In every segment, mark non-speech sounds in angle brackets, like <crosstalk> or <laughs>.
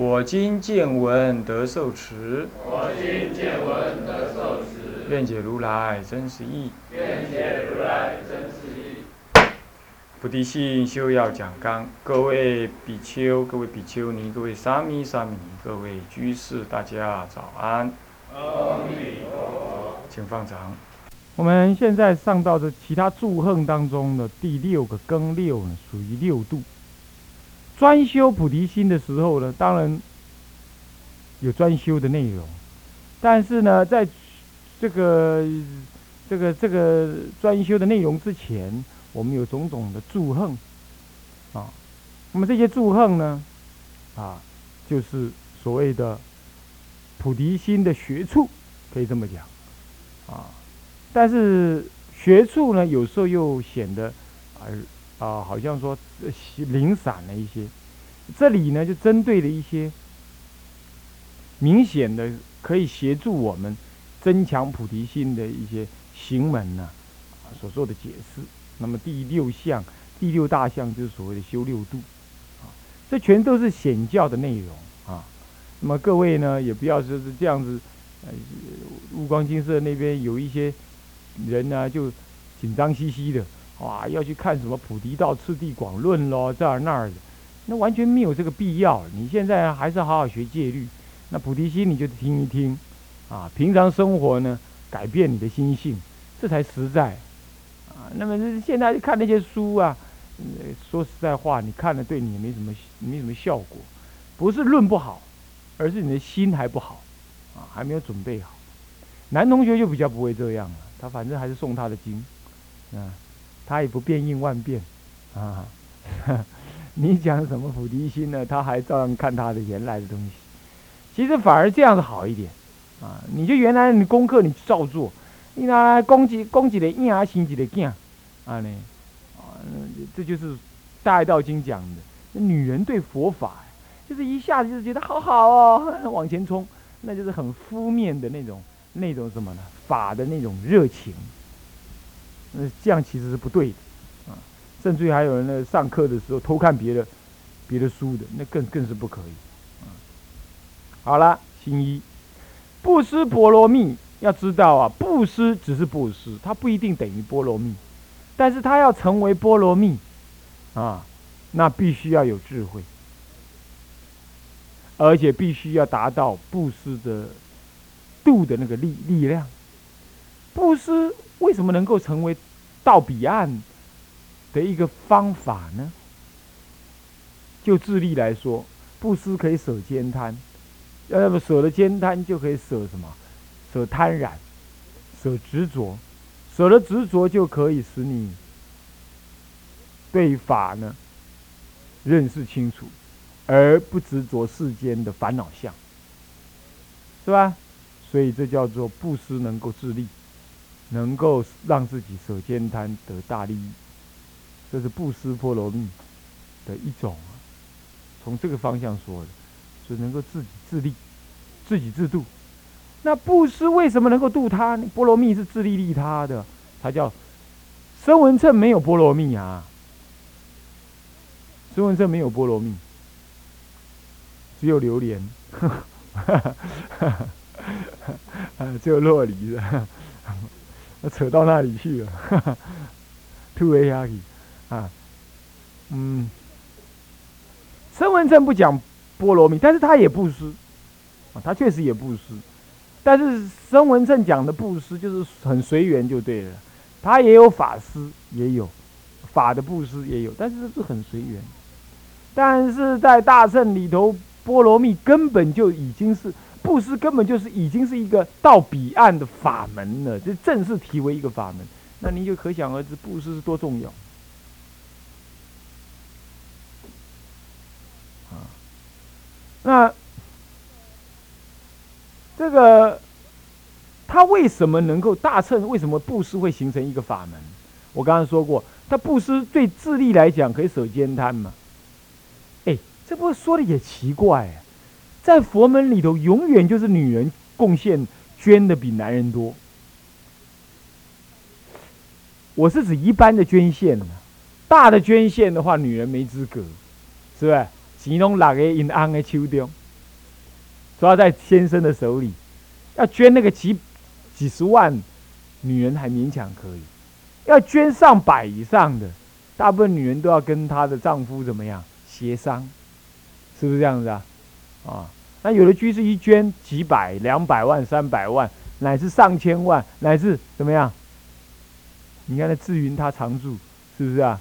我今见闻得受持。我今见闻得受持。愿解如来真实义。愿解如来真实义。菩提心修要讲纲，各位比丘、各位比丘尼、各位沙弥、沙弥尼、各位居士，大家早安。阿弥陀佛，请放长。我们现在上到的其他祝恨当中的第六个庚六呢，属于六度。专修菩提心的时候呢，当然有专修的内容，但是呢，在这个这个这个专修的内容之前。我们有种种的祝恨，啊，那么这些祝恨呢，啊，就是所谓的菩提心的学处，可以这么讲，啊，但是学处呢，有时候又显得，啊，好像说零散了一些。这里呢，就针对了一些明显的可以协助我们增强菩提心的一些行门呢，所做的解释。那么第六项，第六大项就是所谓的修六度，啊，这全都是显教的内容啊。那么各位呢，也不要说是这样子，呃，悟光金色那边有一些人呢，就紧张兮兮的，哇，要去看什么《菩提道次第广论》咯，这儿那儿的，那完全没有这个必要。你现在还是好好学戒律，那菩提心你就听一听，啊，平常生活呢，改变你的心性，这才实在。啊那么现在看那些书啊，说实在话，你看了对你也没什么没什么效果，不是论不好，而是你的心还不好，啊，还没有准备好。男同学就比较不会这样了，他反正还是送他的经，啊，他也不变应万变，啊，<laughs> 你讲什么菩提心呢？他还照样看他的原来的东西。其实反而这样子好一点，啊，你就原来你功课你照做。你拿来攻击攻击的硬啊心级的囝，啊呢，啊，这就是《大爱道经》讲的，女人对佛法，就是一下子就觉得好好哦，<laughs> 往前冲，那就是很敷面的那种那种什么呢？法的那种热情，那这样其实是不对的，啊，甚至于还有人呢，上课的时候偷看别的别的书的，那更更是不可以，啊，好了，新一，布施波罗蜜。要知道啊，布施只是布施，它不一定等于波罗蜜，但是它要成为波罗蜜，啊，那必须要有智慧，而且必须要达到布施的度的那个力力量。布施为什么能够成为到彼岸的一个方法呢？就智力来说，布施可以舍兼贪，要么舍了兼贪，就可以舍什么？舍贪染，舍执着，舍了执着就可以使你对法呢认识清楚，而不执着世间的烦恼相，是吧？所以这叫做布施能够自利，能够让自己舍兼贪得大利益，这是布施波罗蜜的一种。啊从这个方向说的，是能够自己自利，自己自度。那布施为什么能够度他？波罗蜜是自利利他的，他叫声闻乘没有波罗蜜啊。声闻乘没有波罗蜜，只有榴莲，<laughs> 只有洛梨的，扯到那里去了，哈哈突围下去啊，嗯，声闻乘不讲波罗蜜，但是他也布施啊，他确实也布施。但是声闻正讲的布施就是很随缘就对了，他也有法师，也有法的布施也有，但是这是很随缘。但是在大圣里头，波罗蜜根本就已经是布施，根本就是已经是一个到彼岸的法门了，这正式提为一个法门。那你就可想而知，布施是多重要啊！那。这个他为什么能够大乘？为什么布施会形成一个法门？我刚刚说过，他布施对智力来讲可以舍兼贪嘛？哎，这不说的也奇怪，在佛门里头，永远就是女人贡献捐的比男人多。我是指一般的捐献大的捐献的话，女人没资格，是不是？其中哪个银安的手中，抓在先生的手里，要捐那个几几十万，女人还勉强可以；要捐上百以上的，大部分女人都要跟她的丈夫怎么样协商，是不是这样子啊？啊，那有的居士一捐几百、两百万、三百万，乃至上千万，乃至怎么样？你看那志云他常住，是不是啊？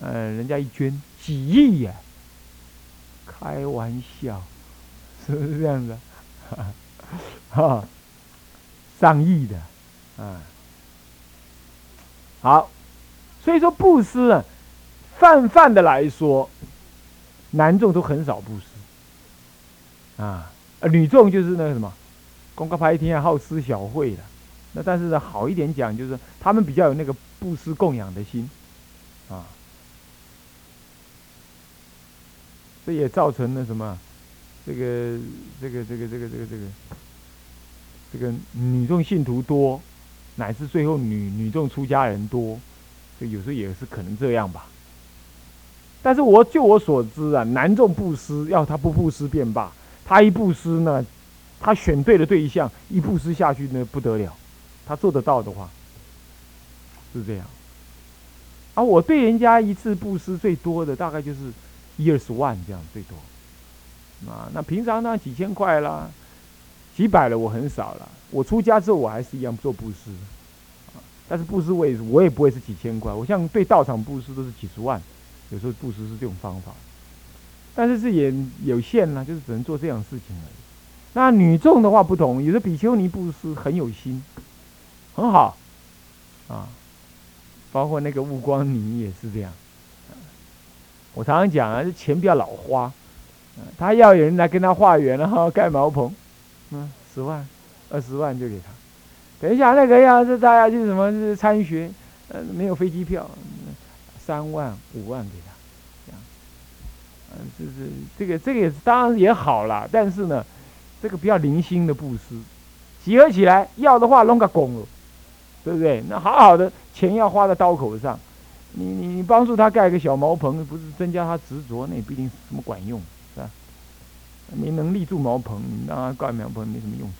呃，人家一捐几亿呀，开玩笑，是不是这样子？<laughs> 哈，上亿的，啊，好，所以说布施啊，泛泛的来说，男众都很少布施，啊，女众就是那个什么，公告白天好吃小惠的。那但是呢，好一点讲，就是他们比较有那个布施供养的心，啊，这也造成了什么？这个这个这个这个这个这个这个女众信徒多，乃至最后女女众出家人多，这有时候也是可能这样吧。但是我就我所知啊，男众布施要他不布施便罢，他一布施呢，他选对了对象，一布施下去呢不得了。他做得到的话，是这样。啊，我对人家一次布施最多的大概就是一二十万这样最多。啊，那平常呢几千块啦，几百了我很少了。我出家之后我还是一样做布施，但是布施我也我也不会是几千块。我像对道场布施都是几十万，有时候布施是这种方法。但是这也有限呢，就是只能做这样事情而已。那女众的话不同，有的比丘尼布施很有心。很好，啊，包括那个悟光尼也是这样。我常常讲啊，这钱不要老花，他要有人来跟他化缘，然 <laughs> 后盖茅棚，嗯，十万、二十万就给他。等一下那个要是大家去什么参学，呃，没有飞机票，三万、五万给他，嗯，就是这个这个也是当然也好了，但是呢，这个比较零星的布施，集合起来要的话弄个拱。对不对？那好好的钱要花在刀口上，你你你帮助他盖个小茅棚，不是增加他执着，那也不一定什么管用，是吧？没能力住茅棚，你让他盖茅棚没什么用处。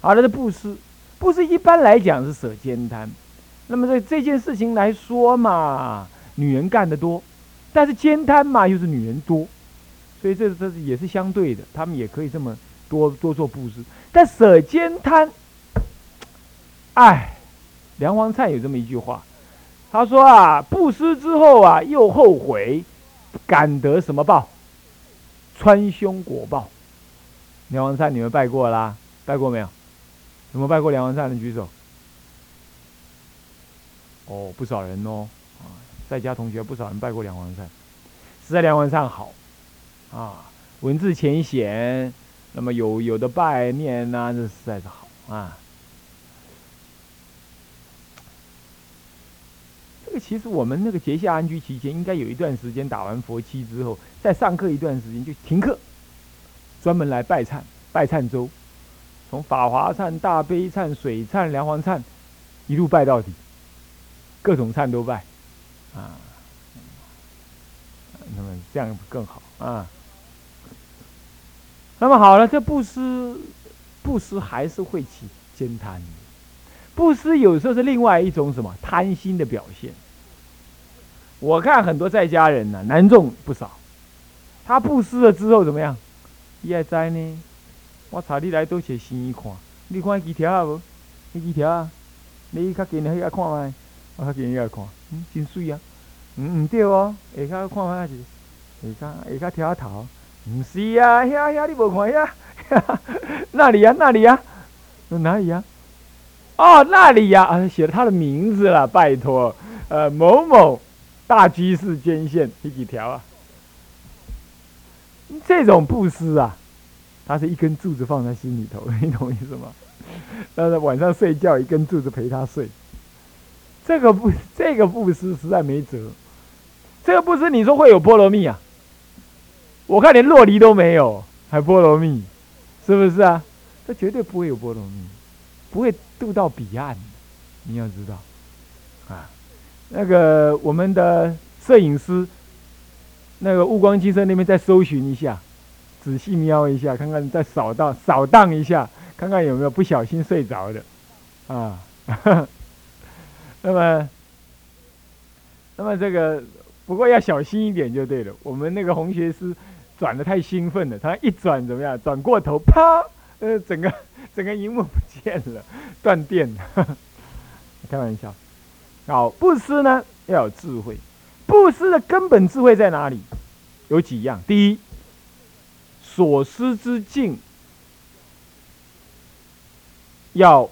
好了，这布施，布施一般来讲是舍兼贪。那么在这件事情来说嘛，女人干得多，但是兼贪嘛又是女人多，所以这这也是相对的，他们也可以这么多多做布施，但舍兼贪。哎，梁皇灿有这么一句话，他说啊，布施之后啊，又后悔，感得什么报？穿胸果报。梁皇灿，你们拜过啦？拜过没有？有没有拜过梁皇灿的举手？哦，不少人哦，在家同学不少人拜过梁皇灿，实在梁皇灿好，啊，文字浅显，那么有有的拜念呐，这实在是好啊。这个其实我们那个节下安居期间，应该有一段时间打完佛七之后，再上课一段时间就停课，专门来拜忏拜忏周，从法华忏、大悲忏、水忏、梁皇忏，一路拜到底，各种忏都拜，啊，那么这样更好啊。那么好了，这布施，布施还是会起兼贪。布施有时候是另外一种什么贪心的表现。我看很多在家人呢，男众不少，他布施了之后怎么样？伊还在呢。我查你来都写新衣看，你看几条啊？无？你几条啊？你较近的遐看卖，我较近遐看，嗯，真水啊。嗯，唔对哦，下骹看卖是，下骹下骹挑头，唔是啊，遐遐你无看遐？<laughs> 那里啊？那里啊？哪里啊？哦，那里呀，啊，写了他的名字了，拜托，呃，某某大居士捐献第几条啊？这种布施啊，他是一根柱子放在心里头，<laughs> 你懂意思吗？但是晚上睡觉一根柱子陪他睡，这个不 <laughs> 这个布施实在没辙。这个布施你说会有菠萝蜜啊？我看连洛梨都没有，还菠萝蜜，是不是啊？这绝对不会有菠萝蜜，不会渡到彼岸。你要知道，啊，那个我们的摄影师，那个悟光机车那边再搜寻一下，仔细瞄一下，看看再扫荡扫荡一下，看看有没有不小心睡着的，啊，<laughs> 那么，那么这个不过要小心一点就对了。我们那个红学师转的太兴奋了，他一转怎么样？转过头，啪，呃，整个 <laughs> 整个荧幕不见了，断电了。<laughs> 开玩笑，好，布施呢要有智慧，布施的根本智慧在哪里？有几样，第一，所施之境要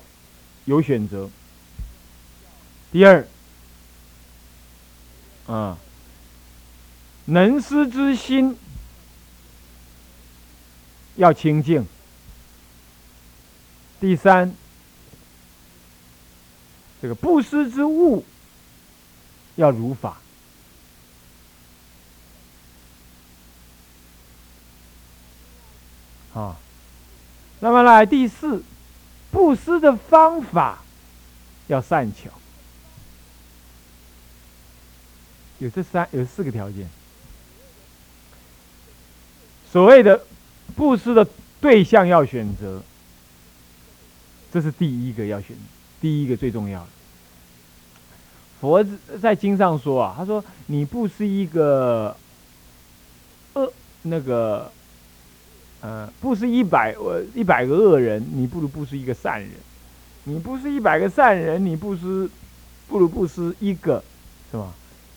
有选择；第二，啊，能施之心要清净；第三。这个布施之物要如法啊，那么来第四，布施的方法要善巧，有这三有四个条件。所谓的布施的对象要选择，这是第一个要选。第一个最重要的，佛在经上说啊，他说你布施一个恶那个，呃，布施一百呃一百个恶人，你不如布施一个善人；你布施一百个善人，你布施不如布施一个，是吧？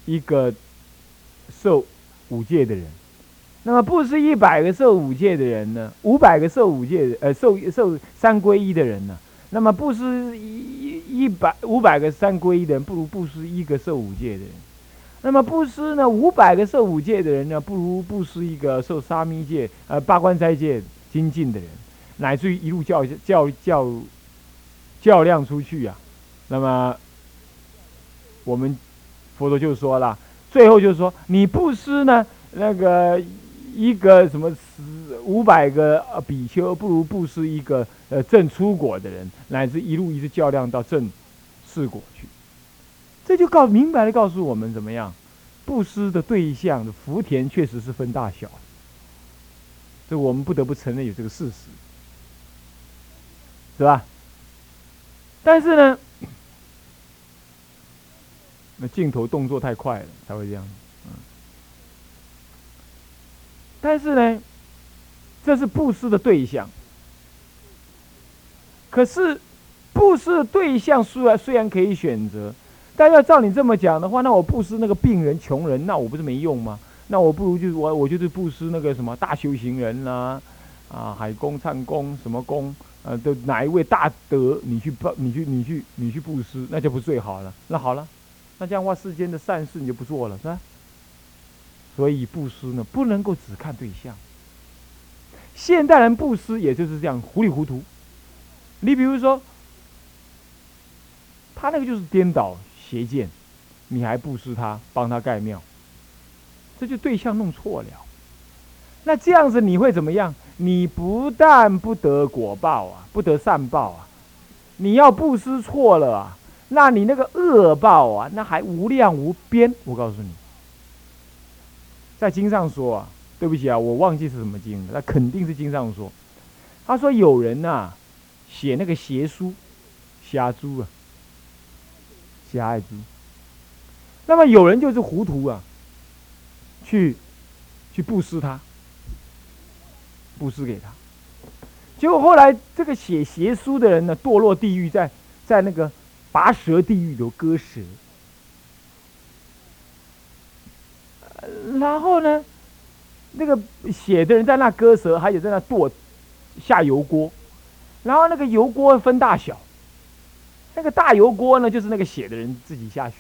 一个受五戒的人。那么不是一百个受五戒的人呢？五百个受五戒呃受受三皈依的人呢？那么布施一一百五百个三皈依的人，不如布施一个受五戒的人；那么布施呢五百个受五戒的人呢，不如布施一个受沙弥戒、呃八关斋戒精进的人，乃至于一路教教教较量出去啊。那么我们佛陀就说了，最后就是说，你布施呢那个。一个什么十五百个比丘，不如布施一个呃正出果的人，乃至一路一直较量到正四果去。这就告明白的告诉我们怎么样，布施的对象的福田确实是分大小，这我们不得不承认有这个事实，是吧？但是呢，镜头动作太快了，才会这样。嗯但是呢，这是布施的对象。可是，布施的对象虽然虽然可以选择，但要照你这么讲的话，那我布施那个病人、穷人，那我不是没用吗？那我不如就是我，我就是布施那个什么大修行人啦，啊，海公、唱公什么公，呃，的哪一位大德，你去布，你去，你去，你去布施，那就不最好了。那好了，那这样的话，世间的善事你就不做了，是吧？所以布施呢，不能够只看对象。现代人布施也就是这样糊里糊涂。你比如说，他那个就是颠倒邪见，你还布施他，帮他盖庙，这就对象弄错了。那这样子你会怎么样？你不但不得果报啊，不得善报啊，你要布施错了啊，那你那个恶报啊，那还无量无边。我告诉你。在经上说啊，对不起啊，我忘记是什么经了。那肯定是经上说，他说有人呐，写那个邪书，瞎猪啊，瞎爱猪。那么有人就是糊涂啊，去去布施他，布施给他。结果后来这个写邪书的人呢，堕落地狱，在在那个拔舌地狱有割舌。然后呢，那个血的人在那割舌，还有在那剁下油锅，然后那个油锅分大小，那个大油锅呢，就是那个血的人自己下去，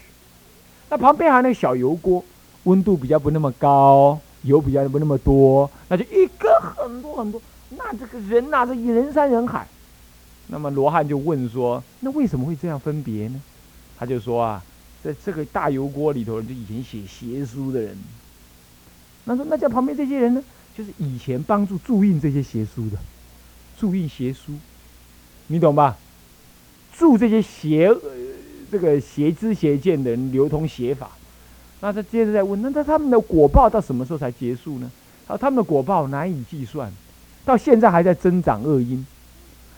那旁边还有那个小油锅，温度比较不那么高，油比较不那么多，那就一割很多很多，那这个人呐，这人山人海。那么罗汉就问说：“那为什么会这样分别呢？”他就说啊，在这个大油锅里头，就以前写邪书的人。那说那在旁边这些人呢，就是以前帮助注印这些邪书的，注印邪书，你懂吧？注这些邪这个邪知邪见的人流通邪法。那他接着再问，那他他们的果报到什么时候才结束呢？啊，他们的果报难以计算，到现在还在增长恶因。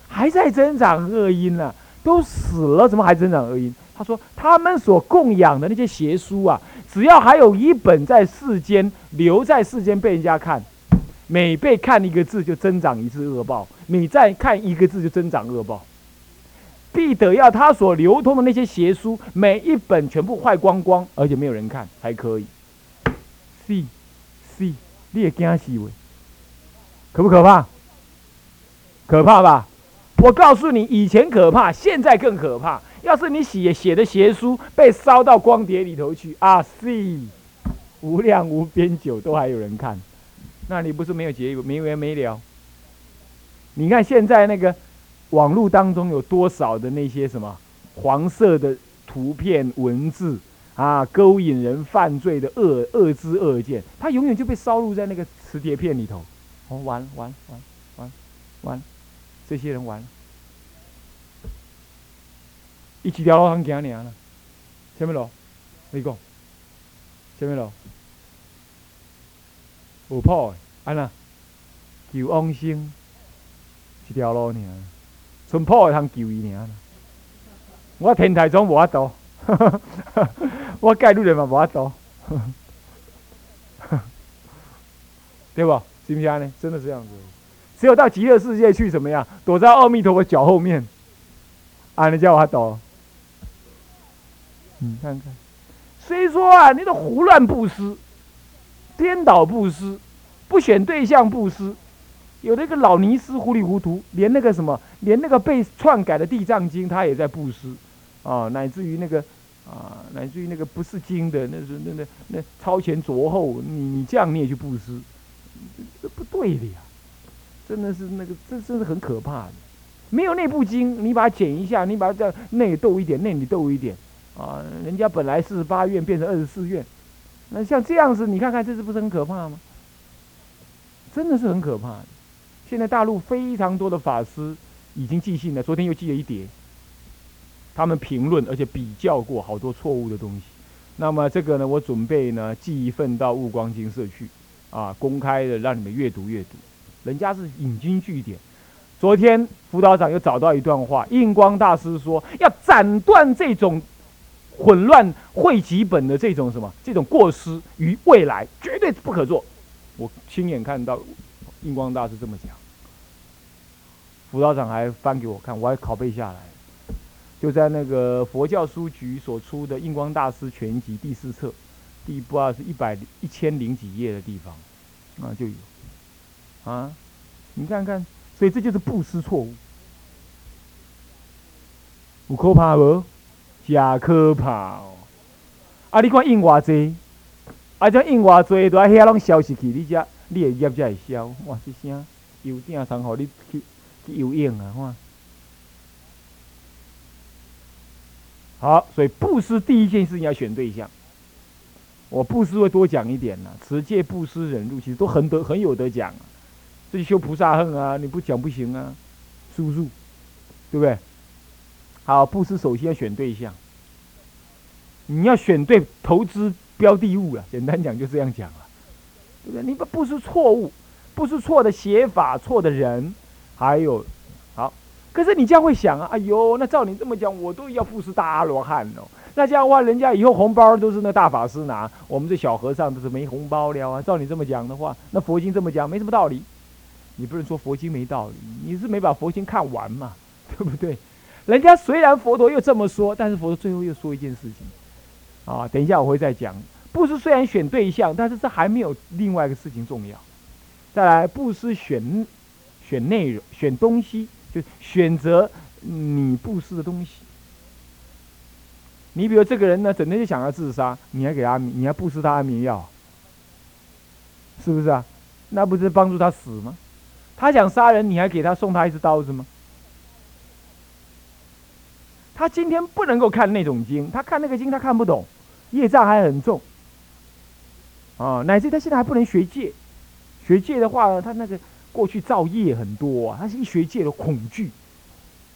还在增长恶因呢，都死了，怎么还增长恶因？他说，他们所供养的那些邪书啊，只要还有一本在世间留在世间被人家看，每被看一个字就增长一次恶报，每再看一个字就增长恶报，必得要他所流通的那些邪书每一本全部坏光光，而且没有人看才可以。是，是，你也惊死喂？可不可怕？可怕吧？我告诉你，以前可怕，现在更可怕。要是你写写的邪书被烧到光碟里头去啊，是无量无边久都还有人看，那你不是没有结没完没了？你看现在那个网络当中有多少的那些什么黄色的图片文字啊，勾引人犯罪的恶恶之恶见，它永远就被烧入在那个磁碟片里头。哦，完完完完完，这些人完了。一条路通行尔啦，什么路？你讲，什么路？有破的，安那？求往生，一条路尔，纯破的通救伊尔。我天台宗无法度，<laughs> 我盖路人嘛无法度，<laughs> 对不？是不是安尼？真的是这样子。只有到极乐世界去，怎么样？躲在阿弥陀佛脚后面，啊，你叫我度。你看看，虽说啊，你都胡乱布施、颠倒布施、不选对象布施，有那个老尼斯糊里糊涂，连那个什么，连那个被篡改的《地藏经》他也在布施，啊，乃至于那个啊，乃至于那个不是经的，那是那那那超前着后，你你这样你也去布施，这不对的呀，真的是那个这真是很可怕的，没有那部经，你把它剪一下，你把它这样内斗一点，内里斗一点。啊，人家本来四十八愿变成二十四愿，那像这样子，你看看这是不是很可怕吗？真的是很可怕。现在大陆非常多的法师已经寄信了，昨天又寄了一叠，他们评论而且比较过好多错误的东西。那么这个呢，我准备呢寄一份到悟光金社去，啊，公开的让你们阅读阅读。人家是引经据典。昨天辅导长又找到一段话，印光大师说要斩断这种。混乱汇集本的这种什么这种过失于未来绝对不可做，我亲眼看到印光大师这么讲，辅导长还翻给我看，我还拷贝下来，就在那个佛教书局所出的《印光大师全集》第四册，第不知道是一百一千零几页的地方，啊就有，啊，你看看，所以这就是布施错误，有可怕不？假可怕哦！啊，你看印偌济，啊，这印偌济，都啊遐拢消失去，你遮你的业才会消。哇，这声油鼎通互你去去游泳啊！看。好，所以布施第一件事情要选对象。我布施会多讲一点呢，持戒、布施、忍辱，其实都很得很有得讲啊。这修菩萨恨啊，你不讲不行啊，是不是？对不对？好，布施首先要选对象，你要选对投资标的物啊。简单讲就这样讲了，对不对？你不布施错误，不是错的写法、错的人，还有好。可是你这样会想啊，哎呦，那照你这么讲，我都要布施大阿罗汉哦。那这样的话，人家以后红包都是那大法师拿，我们这小和尚都是没红包了啊。照你这么讲的话，那佛经这么讲没什么道理。你不能说佛经没道理，你是没把佛经看完嘛，对不对？人家虽然佛陀又这么说，但是佛陀最后又说一件事情，啊，等一下我会再讲。布施虽然选对象，但是这还没有另外一个事情重要。再来，布施选选内容、选东西，就选择你布施的东西。你比如这个人呢，整天就想要自杀，你还给他，你还布施他安眠药，是不是啊？那不是帮助他死吗？他想杀人，你还给他送他一支刀子吗？他今天不能够看那种经，他看那个经他看不懂，业障还很重。啊，乃至他现在还不能学戒，学戒的话，他那个过去造业很多啊，他是一学戒的恐惧、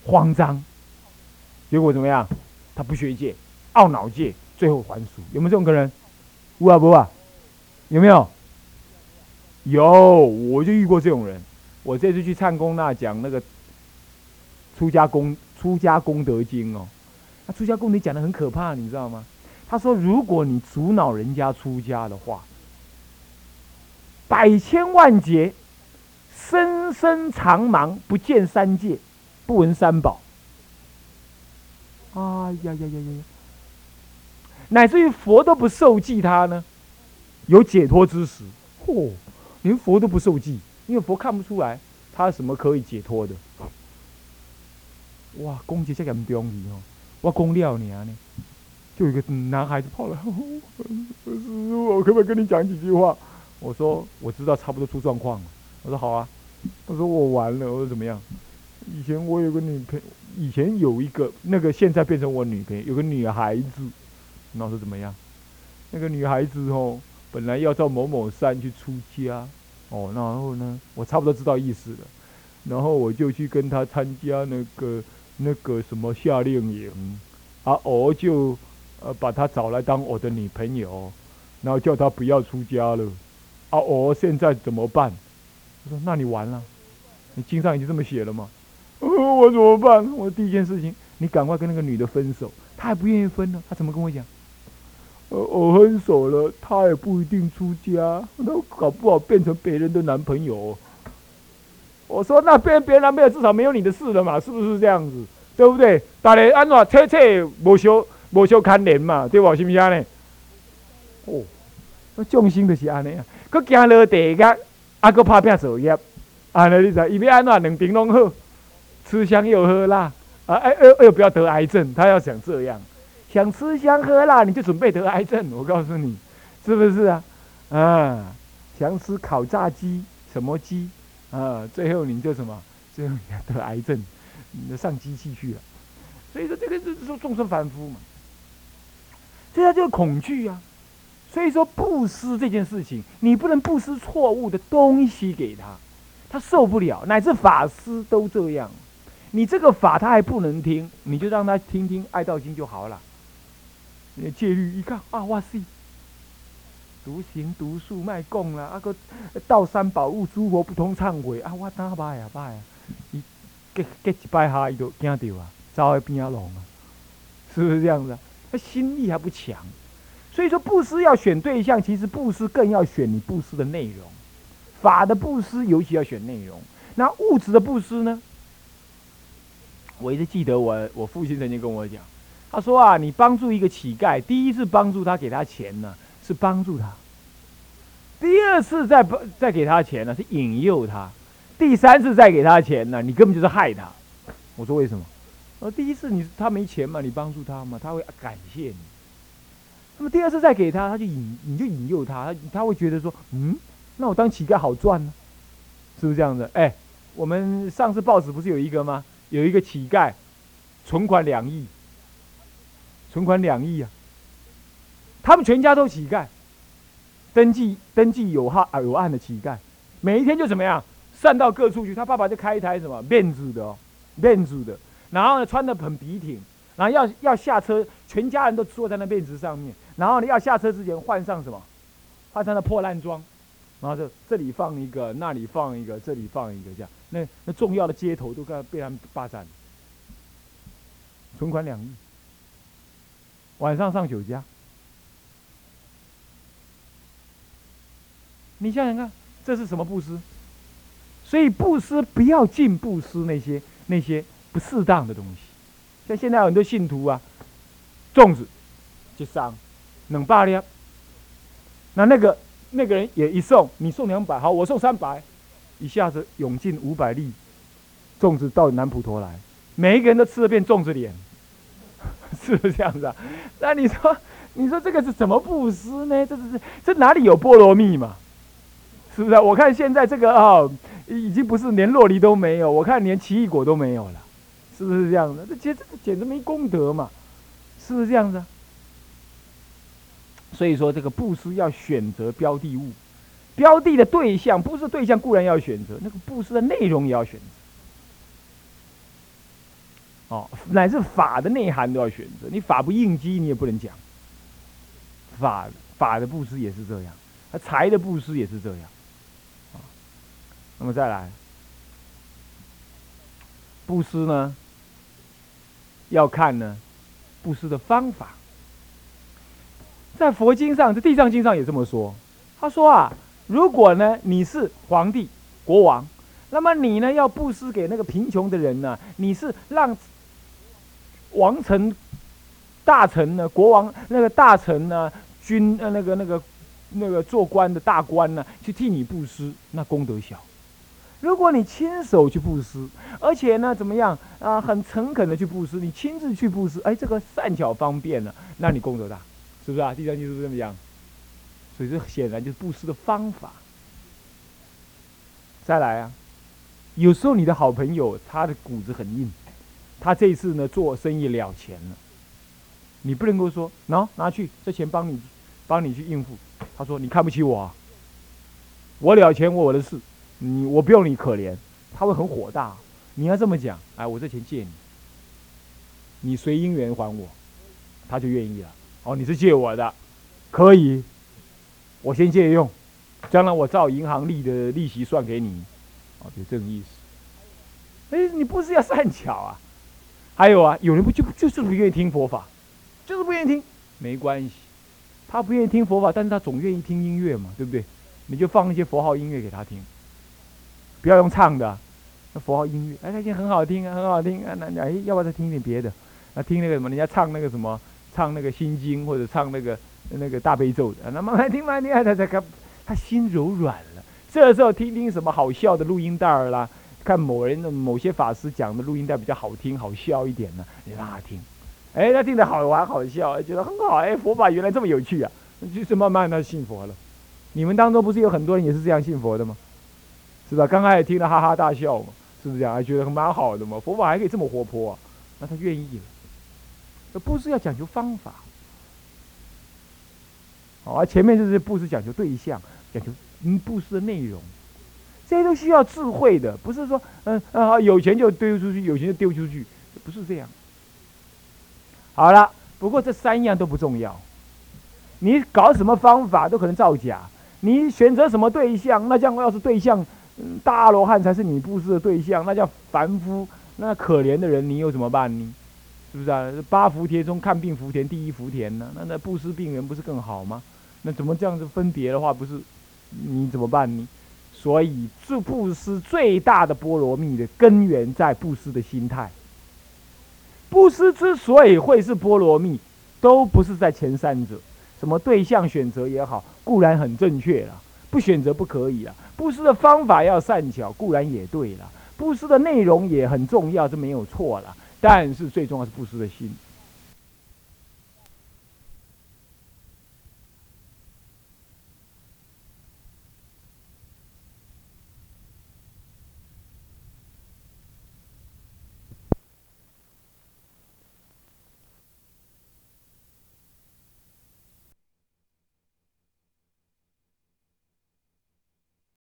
慌张，结果怎么样？他不学戒，懊恼戒，最后还俗，有没有这种可能？无啊不啊，有没有？有，我就遇过这种人。我这次去唱功那讲那个出家功出家功德经哦，那出家功德讲的很可怕，你知道吗？他说，如果你阻挠人家出家的话。百千万劫，深深长茫，不见三界，不闻三宝。哎呀呀呀呀！乃至于佛都不受记他呢，有解脱之时。嚯，连佛都不受记，因为佛看不出来他什么可以解脱的。哇，公鸡这严重哦！我公了你啊呢，就一个男孩子跑来，师傅，我可不可以跟你讲几句话？我说我知道差不多出状况了。我说好啊。他说我完了。我说怎么样？以前我有个女朋友，以前有一个那个现在变成我女朋友，有个女孩子。那我说怎么样？那个女孩子哦，本来要到某某山去出家。哦，然后呢，我差不多知道意思了。然后我就去跟她参加那个那个什么夏令营。啊，我就呃把他找来当我的女朋友，然后叫他不要出家了。啊，我现在怎么办？我说：那你完了，你经上已经这么写了吗？我怎么办？我第一件事情，你赶快跟那个女的分手。她还不愿意分呢，她怎么跟我讲？呃，我分手了，她也不一定出家，那搞不好变成别人的男朋友。我说：那边别人男朋友，至少没有你的事了嘛？是不是这样子？对不对？大家安怎切切无修无修看脸嘛？对吧？是不是呢？哦，那重心就是安尼啊。佮行落地个，啊，佮拍拼作业，安尼你知？伊要安怎两边拢好，吃香又喝辣，啊，哎，哎哎不要得癌症，他要想这样，想吃香喝辣，你就准备得癌症。我告诉你，是不是啊？啊，想吃烤炸鸡，什么鸡？啊，最后你就什么？最后你得癌症，你就上机器去了。所以说，这个是说众生凡夫嘛，所以他就是恐惧啊。所以说布施这件事情，你不能布施错误的东西给他，他受不了。乃至法师都这样，你这个法他还不能听，你就让他听听《爱道经》就好了。戒律一看啊，哇塞，独行独树卖供啦，啊个道三宝物诸佛不通忏悔啊，我打拜啊拜啊，一给给一拜下，伊就惊到啊，走在边啊弄啊，是不是这样子？他心力还不强。所以说布施要选对象，其实布施更要选你布施的内容。法的布施尤其要选内容。那物质的布施呢？我一直记得我我父亲曾经跟我讲，他说啊，你帮助一个乞丐，第一次帮助他给他钱呢，是帮助他；第二次再再给他钱呢，是引诱他；第三次再给他钱呢，你根本就是害他。我说为什么？呃，第一次你他没钱嘛，你帮助他嘛，他会感谢你。那么第二次再给他，他就引，你就引诱他，他他会觉得说，嗯，那我当乞丐好赚呢，是不是这样子？哎，我们上次报纸不是有一个吗？有一个乞丐，存款两亿，存款两亿啊，他们全家都乞丐，登记登记有号有案的乞丐，每一天就怎么样，散到各处去。他爸爸就开一台什么面子的哦，面子的，然后呢穿的很笔挺。然后要要下车，全家人都坐在那面子上面。然后呢，要下车之前换上什么？换上那破烂装。然后就这里放一个，那里放一个，这里放一个，这样。那那重要的街头都被被他们霸占。存款两亿。晚上上酒家。你想想看，这是什么布施？所以布施不要进布施那些那些不适当的东西。像现在很多信徒啊，粽子就上冷霸了，那那个那个人也一送，你送两百，好，我送三百，一下子涌进五百粒粽子到南普陀来，每一个人都吃了变粽子脸，<laughs> 是不是这样子啊？那你说，你说这个是怎么布施呢？这是这哪里有菠萝蜜嘛？是不是？我看现在这个啊，已经不是连洛梨都没有，我看连奇异果都没有了，是不是这样的？这简直简直没功德嘛，是不是这样子？所以说，这个布施要选择标的物，标的的对象，布施对象固然要选择，那个布施的内容也要选择。哦，乃至法的内涵都要选择，你法不应机，你也不能讲。法法的布施也是这样，财的布施也是这样。那么再来，布施呢，要看呢，布施的方法。在佛经上，在地藏经上也这么说。他说啊，如果呢你是皇帝、国王，那么你呢要布施给那个贫穷的人呢，你是让王臣、大臣呢、国王那个大臣呢、军呃那个那个那个做官的大官呢去替你布施，那功德小。如果你亲手去布施，而且呢怎么样啊，很诚恳的去布施，你亲自去布施，哎，这个善巧方便了，那你功德大。是不是啊？地藏经是不是这么讲？所以这显然就是布施的方法。再来啊，有时候你的好朋友他的骨子很硬，他这次呢做生意了钱了，你不能够说，喏，拿去这钱帮你，帮你去应付。他说你看不起我，啊，我了钱我我的事，你我不用你可怜，他会很火大。你要这么讲，哎，我这钱借你，你随因缘还我，他就愿意了。哦，你是借我的，可以，我先借用，将来我照银行利的利息算给你，哦，就这个意思。哎，你不是要善巧啊？还有啊，有人不就就是不愿意听佛法，就是不愿意听，没关系，他不愿意听佛法，但是他总愿意听音乐嘛，对不对？你就放一些佛号音乐给他听，不要用唱的，那佛号音乐，哎，那些很好听啊，很好听啊，那哎，要不要再听一点别的？那听那个什么，人家唱那个什么？唱那个心经或者唱那个那个大悲咒的，那慢慢听慢慢听，他他他他心柔软了。这时候听听什么好笑的录音带儿啦，看某人的某些法师讲的录音带比较好听好笑一点呢，你让他听，哎，他听得好玩好笑，觉得很好，哎，佛法原来这么有趣啊，就是慢慢的信佛了。你们当中不是有很多人也是这样信佛的吗？是吧？刚开始听得哈哈大笑嘛，是不是这样？还觉得蛮好的嘛，佛法还可以这么活泼，那他愿意了。这布施要讲究方法，好，而前面就是布施讲究对象，讲究嗯布施的内容，这些都需要智慧的，不是说嗯啊有钱就丢出去，有钱就丢出去，不是这样。好了，不过这三样都不重要，你搞什么方法都可能造假，你选择什么对象，那这样要是对象大罗汉才是你布施的对象，那叫凡夫，那可怜的人，你又怎么办呢？是不是啊？八福田中看病福田第一福田呢？那那布施病人不是更好吗？那怎么这样子分别的话，不是你怎么办呢？所以，这布施最大的波罗蜜的根源在布施的心态。布施之所以会是波罗蜜，都不是在前三者。什么对象选择也好，固然很正确了，不选择不可以了。布施的方法要善巧，固然也对了。布施的内容也很重要，这没有错了。但是最重要是布施的心。